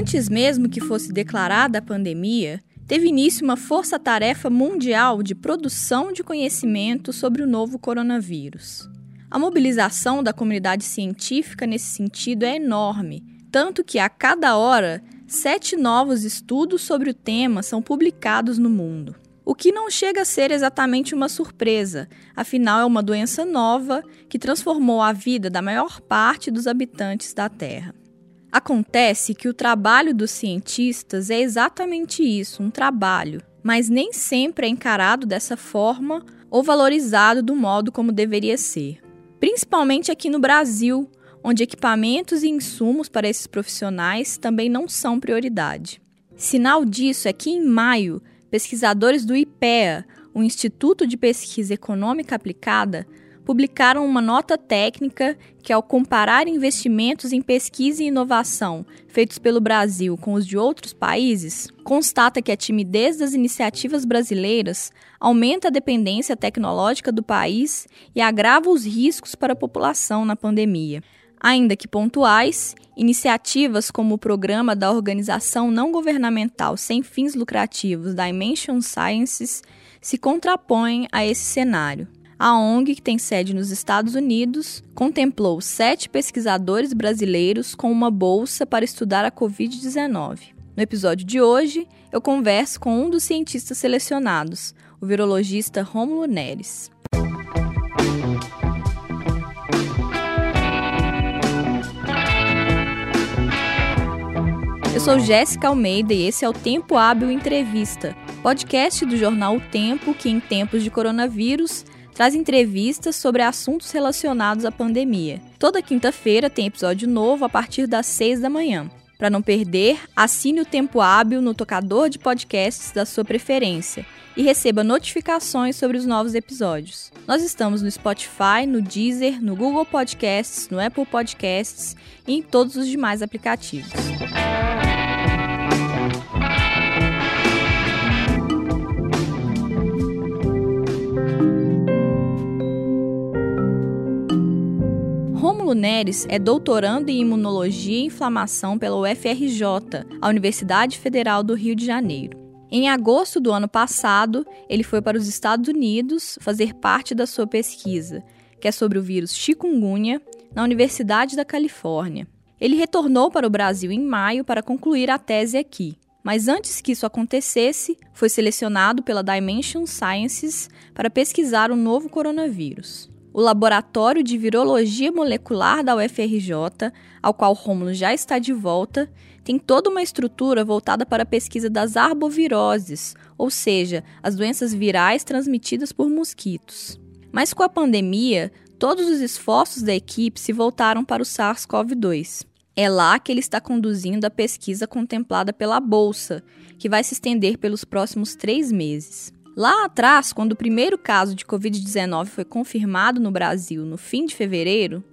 Antes mesmo que fosse declarada a pandemia, teve início uma força-tarefa mundial de produção de conhecimento sobre o novo coronavírus. A mobilização da comunidade científica nesse sentido é enorme, tanto que a cada hora sete novos estudos sobre o tema são publicados no mundo. O que não chega a ser exatamente uma surpresa, afinal é uma doença nova que transformou a vida da maior parte dos habitantes da Terra. Acontece que o trabalho dos cientistas é exatamente isso, um trabalho, mas nem sempre é encarado dessa forma ou valorizado do modo como deveria ser. Principalmente aqui no Brasil, onde equipamentos e insumos para esses profissionais também não são prioridade. Sinal disso é que em maio, pesquisadores do IPEA, o Instituto de Pesquisa Econômica Aplicada, publicaram uma nota técnica que, ao comparar investimentos em pesquisa e inovação feitos pelo Brasil com os de outros países, constata que a timidez das iniciativas brasileiras aumenta a dependência tecnológica do país e agrava os riscos para a população na pandemia. Ainda que pontuais, iniciativas como o programa da organização não governamental sem fins lucrativos Dimension Sciences se contrapõem a esse cenário. A ONG, que tem sede nos Estados Unidos, contemplou sete pesquisadores brasileiros com uma bolsa para estudar a Covid-19. No episódio de hoje, eu converso com um dos cientistas selecionados, o virologista Rômulo Neres. Eu sou Jéssica Almeida e esse é o Tempo Hábil Entrevista, podcast do jornal O Tempo que, em tempos de coronavírus, traz entrevistas sobre assuntos relacionados à pandemia. Toda quinta-feira tem episódio novo a partir das 6 da manhã. Para não perder, assine o Tempo Hábil no tocador de podcasts da sua preferência e receba notificações sobre os novos episódios. Nós estamos no Spotify, no Deezer, no Google Podcasts, no Apple Podcasts e em todos os demais aplicativos. Rômulo Neres é doutorando em Imunologia e Inflamação pela UFRJ, a Universidade Federal do Rio de Janeiro. Em agosto do ano passado, ele foi para os Estados Unidos fazer parte da sua pesquisa, que é sobre o vírus chikungunya, na Universidade da Califórnia. Ele retornou para o Brasil em maio para concluir a tese aqui. Mas antes que isso acontecesse, foi selecionado pela Dimension Sciences para pesquisar o novo coronavírus. O Laboratório de Virologia Molecular da UFRJ, ao qual Rômulo já está de volta, tem toda uma estrutura voltada para a pesquisa das arboviroses, ou seja, as doenças virais transmitidas por mosquitos. Mas com a pandemia, todos os esforços da equipe se voltaram para o SARS-CoV-2. É lá que ele está conduzindo a pesquisa contemplada pela Bolsa, que vai se estender pelos próximos três meses. Lá atrás, quando o primeiro caso de Covid-19 foi confirmado no Brasil no fim de fevereiro,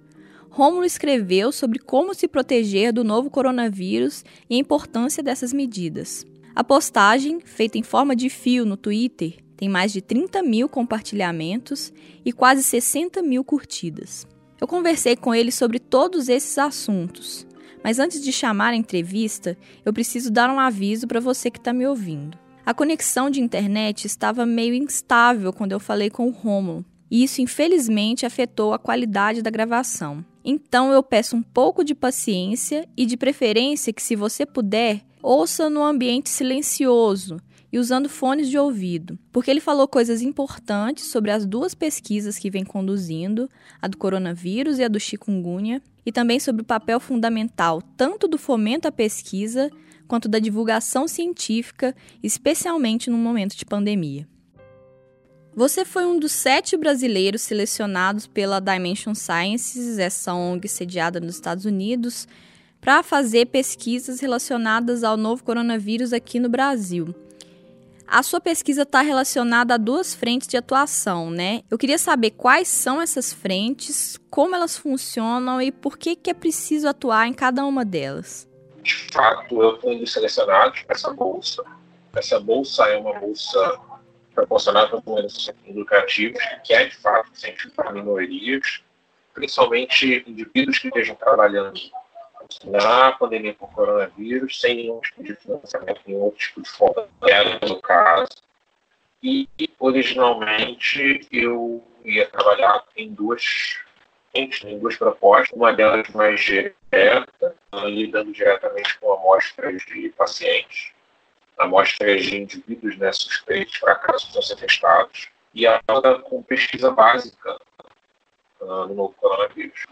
Rômulo escreveu sobre como se proteger do novo coronavírus e a importância dessas medidas. A postagem, feita em forma de fio no Twitter, tem mais de 30 mil compartilhamentos e quase 60 mil curtidas. Eu conversei com ele sobre todos esses assuntos, mas antes de chamar a entrevista, eu preciso dar um aviso para você que está me ouvindo. A conexão de internet estava meio instável quando eu falei com o Romulo, e isso infelizmente afetou a qualidade da gravação. Então eu peço um pouco de paciência e de preferência que, se você puder, ouça no ambiente silencioso e usando fones de ouvido, porque ele falou coisas importantes sobre as duas pesquisas que vem conduzindo, a do coronavírus e a do chikungunya, e também sobre o papel fundamental tanto do fomento à pesquisa quanto da divulgação científica, especialmente no momento de pandemia. Você foi um dos sete brasileiros selecionados pela Dimension Sciences, essa ONG sediada nos Estados Unidos, para fazer pesquisas relacionadas ao novo coronavírus aqui no Brasil. A sua pesquisa está relacionada a duas frentes de atuação, né? Eu queria saber quais são essas frentes, como elas funcionam e por que, que é preciso atuar em cada uma delas de fato, eu fui selecionado para essa bolsa. Essa bolsa é uma bolsa proporcionada por menos educativos, que é, de fato, sempre para minorias, principalmente indivíduos que estejam trabalhando na pandemia por coronavírus, sem nenhum tipo de financiamento, nenhum tipo de fonte, era caso. E, originalmente, eu ia trabalhar em duas, em duas propostas, uma delas mais direta, lidando diretamente com amostras de pacientes, amostras de indivíduos né, suspeitos para casos não ser testados, e a com pesquisa básica uh, no coronavírus.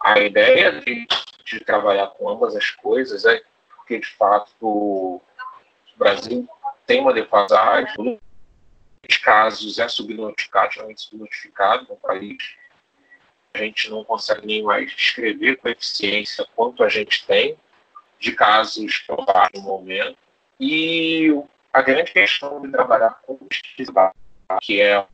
A ideia de, de, trabalhar com ambas as coisas é porque, de fato, o Brasil tem uma defasagem, os casos é subnotificado, geralmente subnotificado no país. A gente não consegue nem mais descrever com eficiência quanto a gente tem de casos provados no momento. E a grande questão de trabalhar com pesquisa, que é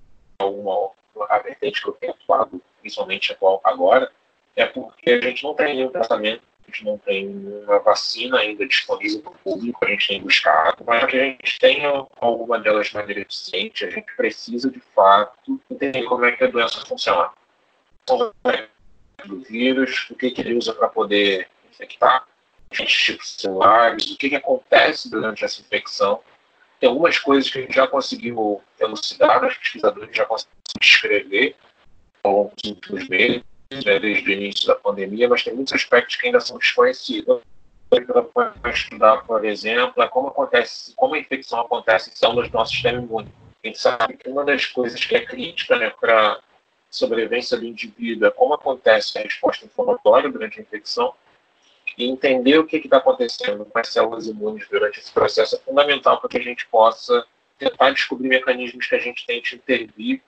uma, uma vertente que eu tenho atuado, principalmente atual agora, é porque a gente não tem nenhum tratamento, a gente não tem uma vacina ainda disponível para o público, a gente tem buscado, mas que a gente tenha alguma delas de maneira eficiente, a gente precisa, de fato, entender como é que a doença funciona. Do vírus, o que, que ele usa para poder infectar, tipos celulares, o que, que acontece durante essa infecção. Tem algumas coisas que a gente já conseguiu elucidar, os pesquisadores já conseguiram descrever ao longo dos últimos meses, né, desde o início da pandemia, mas tem muitos aspectos que ainda são desconhecidos. Para estudar, por exemplo, é como acontece, como a infecção acontece em células do nosso sistema imune. A gente sabe que uma das coisas que é crítica né, para sobrevivência do indivíduo é como acontece a resposta inflamatória durante a infecção, e entender o que está acontecendo com as células imunes durante esse processo é fundamental para que a gente possa tentar descobrir mecanismos que a gente tente intervir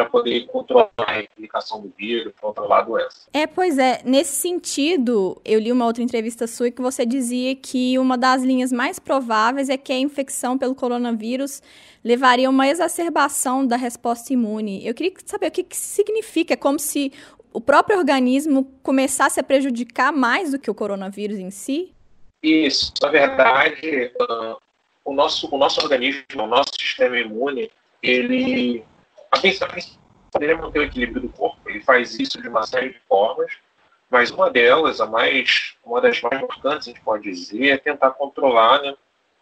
para poder controlar a replicação do vírus, controlar a doença. É, pois é. Nesse sentido, eu li uma outra entrevista sua e que você dizia que uma das linhas mais prováveis é que a infecção pelo coronavírus levaria a uma exacerbação da resposta imune. Eu queria saber o que, que significa, é como se o próprio organismo começasse a prejudicar mais do que o coronavírus em si? Isso. Na verdade, uh, o, nosso, o nosso organismo, o nosso sistema imune, ele a princípio, poderia manter o equilíbrio do corpo. Ele faz isso de uma série de formas, mas uma delas, a mais, uma das mais importantes, a gente pode dizer, é tentar controlar né,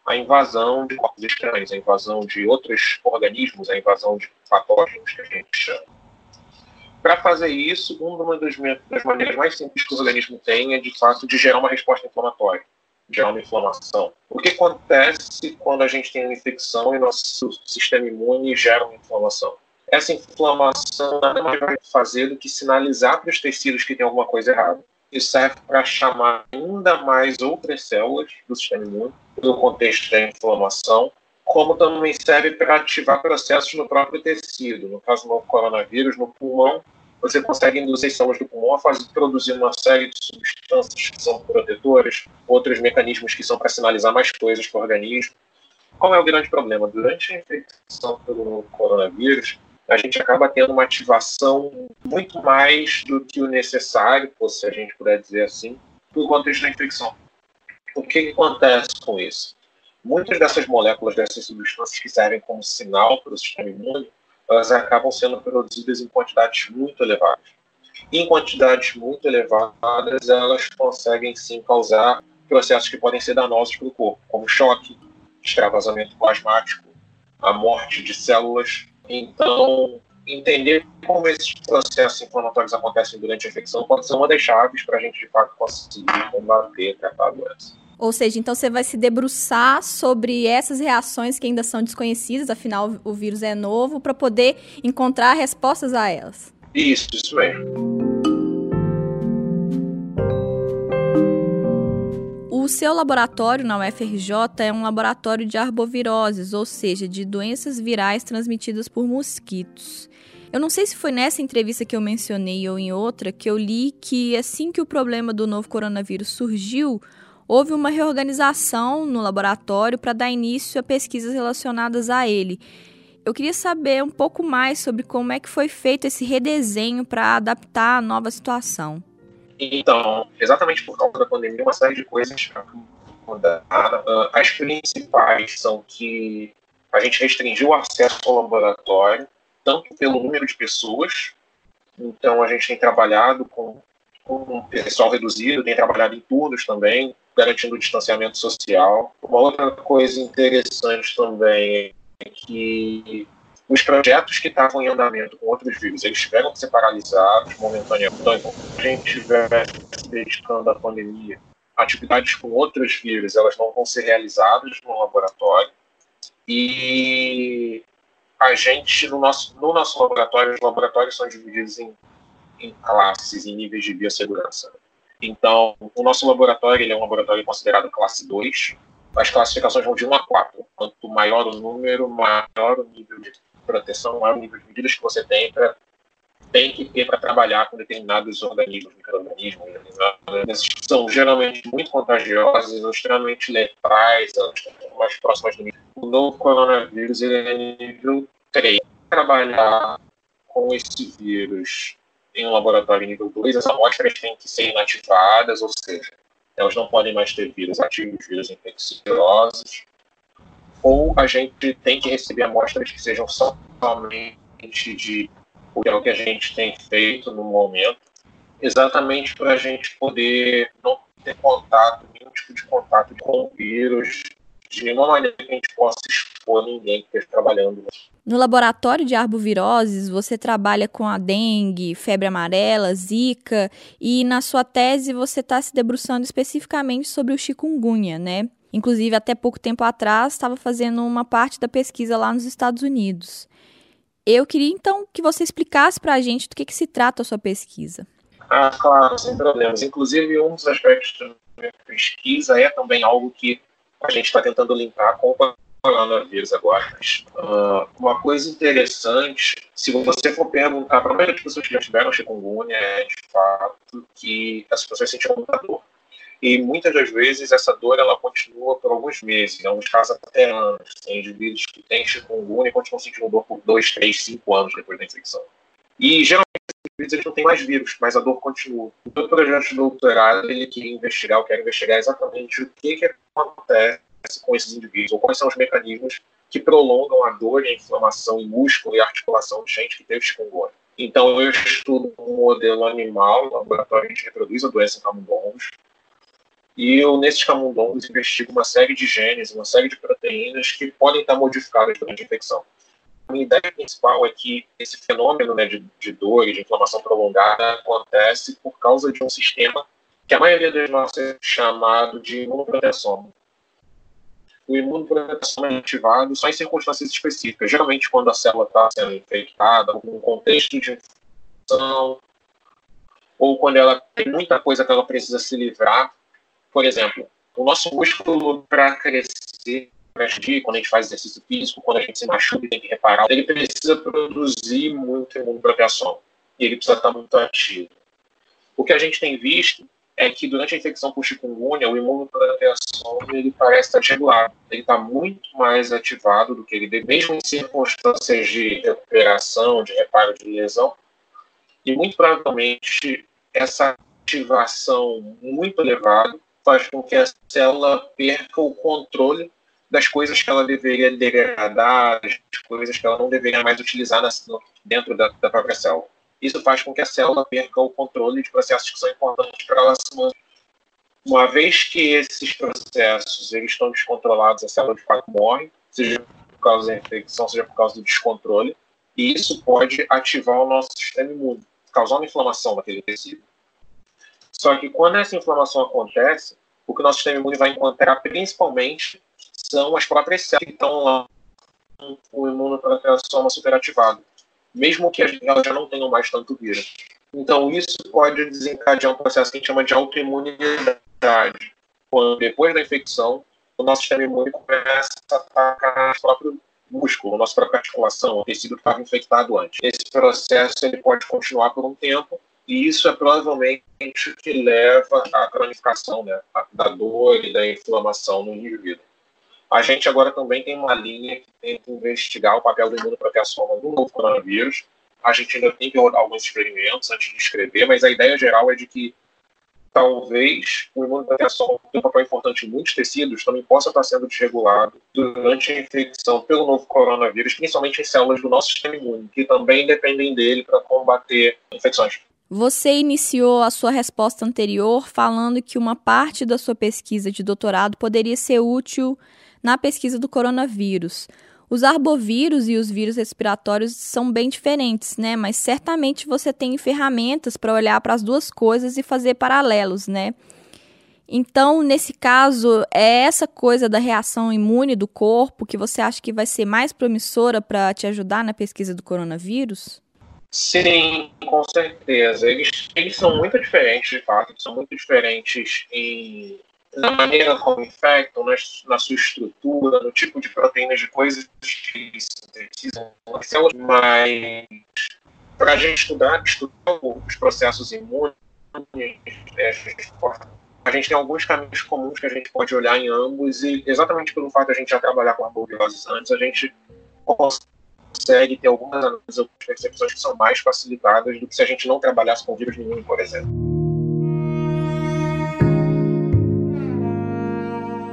a invasão de corpos estranhos, a invasão de outros organismos, a invasão de patógenos que a gente chama. Para fazer isso, uma das, das maneiras mais simples que o organismo tem é, de fato, de gerar uma resposta inflamatória, gerar uma inflamação. O que acontece quando a gente tem uma infecção e nosso sistema imune gera uma inflamação? Essa inflamação nada mais vai fazer do que sinalizar para os tecidos que tem alguma coisa errada. Isso serve para chamar ainda mais outras células do sistema imune, no contexto da inflamação, como também serve para ativar processos no próprio tecido. No caso do coronavírus, no pulmão, você consegue induzir células do pulmão a fazer, produzir uma série de substâncias que são protetoras, outros mecanismos que são para sinalizar mais coisas para o organismo. Qual é o grande problema? Durante a infecção pelo coronavírus, a gente acaba tendo uma ativação muito mais do que o necessário, se a gente puder dizer assim, por contexto da infecção. O que, que acontece com isso? Muitas dessas moléculas, dessas substâncias que servem como sinal para o sistema imune, elas acabam sendo produzidas em quantidades muito elevadas. Em quantidades muito elevadas, elas conseguem sim causar processos que podem ser danosos para o corpo, como choque, extravasamento plasmático, a morte de células então, entender como esses processos inflamatórios acontecem durante a infecção pode ser uma das chaves para a gente, de fato, conseguir combater, a doença. Ou seja, então você vai se debruçar sobre essas reações que ainda são desconhecidas, afinal o vírus é novo, para poder encontrar respostas a elas. Isso, isso mesmo. O seu laboratório na UFRJ é um laboratório de arboviroses, ou seja, de doenças virais transmitidas por mosquitos. Eu não sei se foi nessa entrevista que eu mencionei ou em outra que eu li que assim que o problema do novo coronavírus surgiu, houve uma reorganização no laboratório para dar início a pesquisas relacionadas a ele. Eu queria saber um pouco mais sobre como é que foi feito esse redesenho para adaptar a nova situação. Então, exatamente por causa da pandemia, uma série de coisas mudaram. Uh, as principais são que a gente restringiu o acesso ao laboratório, tanto pelo número de pessoas, então a gente tem trabalhado com um pessoal reduzido, tem trabalhado em turnos também, garantindo o distanciamento social. Uma outra coisa interessante também é que os projetos que estavam em andamento com outros vírus, eles tiveram que ser paralisados momentaneamente. Então, enquanto a gente estiver se dedicando à pandemia, atividades com outros vírus, elas não vão ser realizadas no laboratório. E a gente, no nosso, no nosso laboratório, os laboratórios são divididos em, em classes, em níveis de biossegurança. Então, o nosso laboratório ele é um laboratório considerado classe 2. As classificações vão de 1 a 4. Quanto maior o número, maior o nível de proteção, maior o nível de medidas que você tem para tem que ter para trabalhar com determinados organismos, micro-organismos, que são geralmente muito contagiosos, extremamente letais, mais próximas do. O novo coronavírus ele é nível 3. Trabalhar com esse vírus em um laboratório nível 2, as amostras têm que ser inativadas, ou seja, elas não podem mais ter vírus ativos, vírus infecciosos, ou a gente tem que receber amostras que sejam somente de que é o que a gente tem feito no momento, exatamente para a gente poder não ter contato, nenhum tipo de contato com o vírus, de uma maneira que a gente possa expor ninguém que esteja trabalhando. No laboratório de arboviroses, você trabalha com a dengue, febre amarela, zika, e na sua tese você está se debruçando especificamente sobre o chikungunya, né? Inclusive, até pouco tempo atrás, estava fazendo uma parte da pesquisa lá nos Estados Unidos. Eu queria então que você explicasse para a gente do que, que se trata a sua pesquisa. Ah, claro, sem problemas. Inclusive, um dos aspectos da minha pesquisa é também algo que a gente está tentando linkar com o coronavírus agora. Uh, uma coisa interessante, se você for perguntar para a maioria das pessoas que já tiveram chikungunya, é de fato que as pessoas sentiram muita dor e muitas das vezes essa dor ela continua por alguns meses, em alguns casos até anos. Tem indivíduos que têm chikungunya e continuam sentindo dor por dois, três, cinco anos depois da infecção. E geralmente esses eles não têm mais vírus, mas a dor continua. O meu projeto de doutorado ele queria investigar, eu quero investigar exatamente o que, que acontece com esses indivíduos, ou quais são os mecanismos que prolongam a dor e a inflamação em músculo e articulação de gente que teve chikungunya. Então, eu estudo um modelo animal, laboratório gente reproduz a doença em camundongos, e eu, nesses camundongos, investigo uma série de genes, uma série de proteínas que podem estar modificadas durante a infecção. A minha ideia principal é que esse fenômeno né, de, de dor e de inflamação prolongada acontece por causa de um sistema que a maioria dos nossos é chamado de imunoproteção. O imunoproteção é ativado só em circunstâncias específicas, geralmente quando a célula está sendo infectada, num contexto de infecção, ou quando ela tem muita coisa que ela precisa se livrar por exemplo, o nosso músculo para crescer, para agir, quando a gente faz exercício físico, quando a gente se machuca e tem que reparar, ele precisa produzir muito imunoproteção e ele precisa estar muito ativo. O que a gente tem visto é que durante a infecção por chikungunya, o imunoproteção ele parece estar desregulado. Ele está muito mais ativado do que ele deve, mesmo em circunstâncias de recuperação, de reparo de lesão. E muito provavelmente essa ativação muito elevada faz com que a célula perca o controle das coisas que ela deveria degradar, das coisas que ela não deveria mais utilizar na, dentro da, da, própria célula. Isso faz com que a célula perca o controle de processos que são importantes para ela se manter. Uma vez que esses processos eles estão descontrolados, a célula de fato morre, seja por causa da infecção, seja por causa do descontrole, e isso pode ativar o nosso sistema imune, causar uma inflamação naquele tecido. Só que quando essa inflamação acontece, o que o nosso sistema imune vai encontrar principalmente são as próprias células que estão lá com o imunoproteção superativado, mesmo que elas já não tenham mais tanto vírus. Então, isso pode desencadear um processo que a gente chama de autoimunidade, quando depois da infecção, o nosso sistema imune começa a atacar o próprio músculo, a nossa própria articulação, o tecido que estava infectado antes. Esse processo ele pode continuar por um tempo, e isso é provavelmente o que leva à cronificação né, da dor e da inflamação no indivíduo. A gente agora também tem uma linha que tenta investigar o papel do imunoproteasoma no novo coronavírus. A gente ainda tem que rodar alguns experimentos antes de escrever, mas a ideia geral é de que talvez o imunoproteasoma, que tem um papel importante em muitos tecidos, também possa estar sendo desregulado durante a infecção pelo novo coronavírus, principalmente em células do nosso sistema imune, que também dependem dele para combater infecções. Você iniciou a sua resposta anterior falando que uma parte da sua pesquisa de doutorado poderia ser útil na pesquisa do coronavírus. Os arbovírus e os vírus respiratórios são bem diferentes, né? Mas certamente você tem ferramentas para olhar para as duas coisas e fazer paralelos, né? Então, nesse caso, é essa coisa da reação imune do corpo que você acha que vai ser mais promissora para te ajudar na pesquisa do coronavírus? Sim, com certeza. Eles, eles são muito diferentes, de fato, são muito diferentes em, na maneira como infectam, na, na sua estrutura, no tipo de proteínas de coisas que eles sintetizam, mas para a gente estudar, estudar os processos imunes, né, a gente a tem alguns caminhos comuns que a gente pode olhar em ambos e exatamente pelo fato de a gente já trabalhar com arboviroses antes, a gente consegue ter algumas análises, algumas percepções que são mais facilitadas do que se a gente não trabalhasse com vírus nenhum, por exemplo.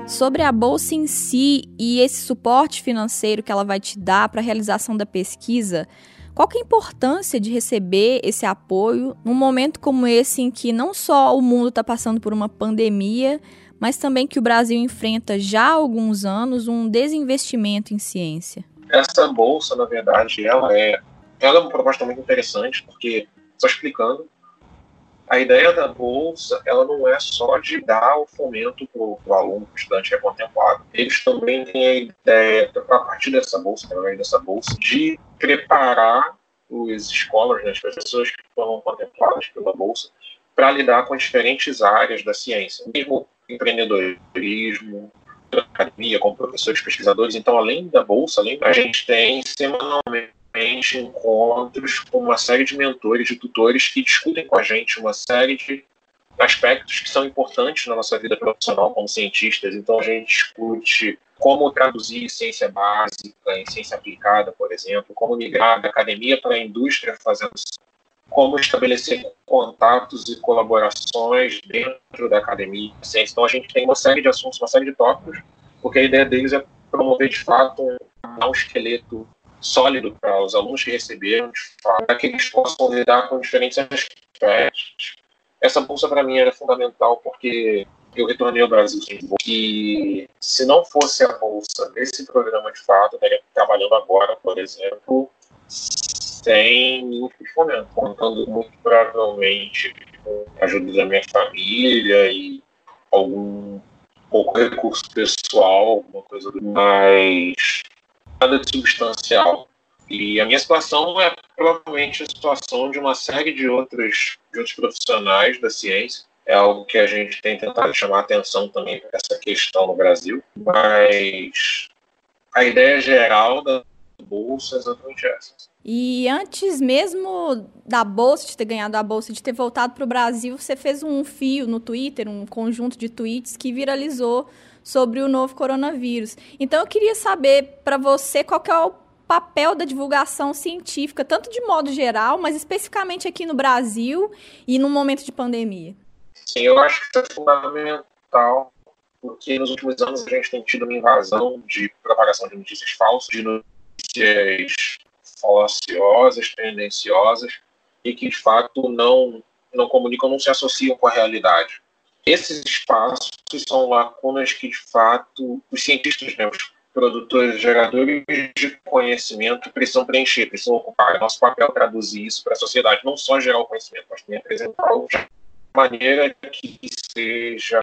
Sobre a bolsa em si e esse suporte financeiro que ela vai te dar para a realização da pesquisa, qual que é a importância de receber esse apoio num momento como esse em que não só o mundo está passando por uma pandemia, mas também que o Brasil enfrenta já há alguns anos um desinvestimento em ciência? Essa bolsa, na verdade, ela é, ela é uma proposta muito interessante, porque, só explicando, a ideia da bolsa ela não é só de dar o fomento para o aluno, o estudante que é contemplado. Eles também têm a ideia, a partir dessa bolsa, através dessa bolsa, de preparar os scholars, né, as pessoas que foram contempladas pela bolsa, para lidar com as diferentes áreas da ciência, mesmo empreendedorismo, academia, como professores, pesquisadores. Então, além da bolsa, além a gente tem semanalmente encontros com uma série de mentores, de tutores que discutem com a gente uma série de aspectos que são importantes na nossa vida profissional como cientistas. Então, a gente discute como traduzir ciência básica em ciência aplicada, por exemplo, como migrar da academia para a indústria fazendo como estabelecer contatos e colaborações dentro da academia de ciência. Então, a gente tem uma série de assuntos, uma série de tópicos, porque a ideia deles é promover, de fato, um, um esqueleto sólido para os alunos que receberam, para que eles possam lidar com diferentes aspectos. Essa bolsa, para mim, era fundamental porque eu retornei ao Brasil e se não fosse a bolsa desse programa de fato, eu estaria trabalhando agora, por exemplo, sem nenhum fomento, contando muito provavelmente com a ajuda da minha família e algum pouco recurso pessoal, alguma coisa do mais nada de substancial. E a minha situação é provavelmente a situação de uma série de outros, de outros profissionais da ciência. É algo que a gente tem tentado chamar atenção também para essa questão no Brasil. Mas a ideia geral da bolsa exatamente essa. E antes mesmo da bolsa, de ter ganhado a bolsa, de ter voltado para o Brasil, você fez um fio no Twitter, um conjunto de tweets que viralizou sobre o novo coronavírus. Então eu queria saber para você qual é o papel da divulgação científica, tanto de modo geral, mas especificamente aqui no Brasil e no momento de pandemia. Sim, eu acho que é fundamental, porque nos últimos anos a gente tem tido uma invasão de propagação de notícias falsas, de notícias falaciosas, tendenciosas, e que de fato não, não comunicam, não se associam com a realidade esses espaços são lacunas que, de fato, os cientistas, né, os produtores, geradores de conhecimento precisam preencher, precisam ocupar. É nosso papel é traduzir isso para a sociedade, não só gerar o conhecimento, mas também apresentá-lo de maneira que seja.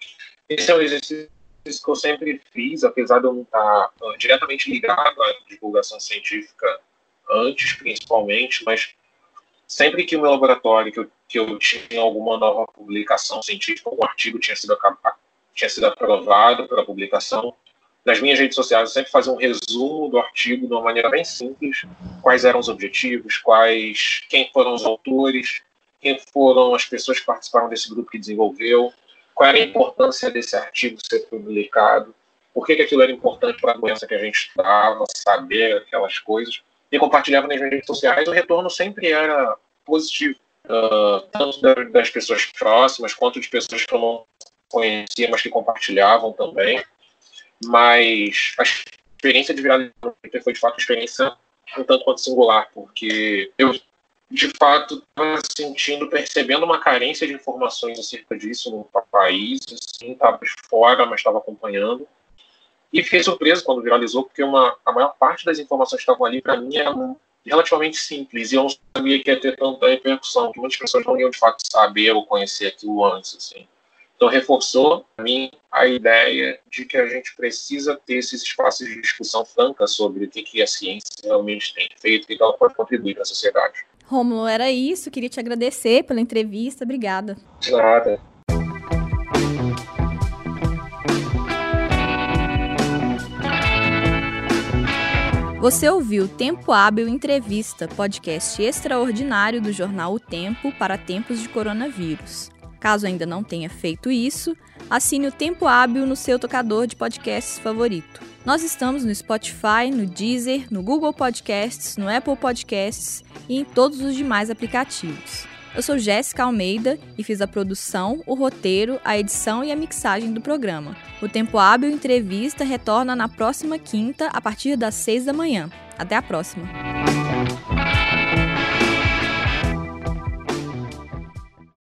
Esse é um exercício que eu sempre fiz, apesar de eu não estar uh, diretamente ligado à divulgação científica antes, principalmente, mas sempre que o meu laboratório, que eu, que eu tinha alguma nova publicação científica, algum artigo tinha sido, tinha sido aprovado para publicação, nas minhas redes sociais eu sempre fazia um resumo do artigo de uma maneira bem simples, quais eram os objetivos, quais, quem foram os autores, quem foram as pessoas que participaram desse grupo que desenvolveu, qual era a importância desse artigo ser publicado, por que, que aquilo era importante para a doença que a gente estudava, saber aquelas coisas e compartilhava nas redes sociais, o retorno sempre era positivo. Uh, tanto das pessoas próximas quanto de pessoas que eu não conhecia, mas que compartilhavam também. Mas a experiência de virar foi de fato uma experiência um tanto quanto singular, porque eu de fato, estava sentindo, percebendo uma carência de informações acerca disso no país, assim, estava de fora, mas estava acompanhando. E fiquei surpreso quando viralizou, porque uma, a maior parte das informações que estavam ali, para mim, eram relativamente simples, e eu não sabia que ia ter tanta repercussão, que muitas pessoas não iam, de fato, saber ou conhecer aquilo antes, assim. Então, reforçou para mim a ideia de que a gente precisa ter esses espaços de discussão franca sobre o que, que a ciência realmente tem feito e que ela pode contribuir para a sociedade. Rômulo, era isso. Queria te agradecer pela entrevista. Obrigada. De nada. Você ouviu Tempo Hábil Entrevista, podcast extraordinário do jornal O Tempo para tempos de coronavírus. Caso ainda não tenha feito isso, assine o Tempo Hábil no seu tocador de podcasts favorito. Nós estamos no Spotify, no Deezer, no Google Podcasts, no Apple Podcasts e em todos os demais aplicativos. Eu sou Jéssica Almeida e fiz a produção, o roteiro, a edição e a mixagem do programa. O Tempo Hábil Entrevista retorna na próxima quinta, a partir das seis da manhã. Até a próxima!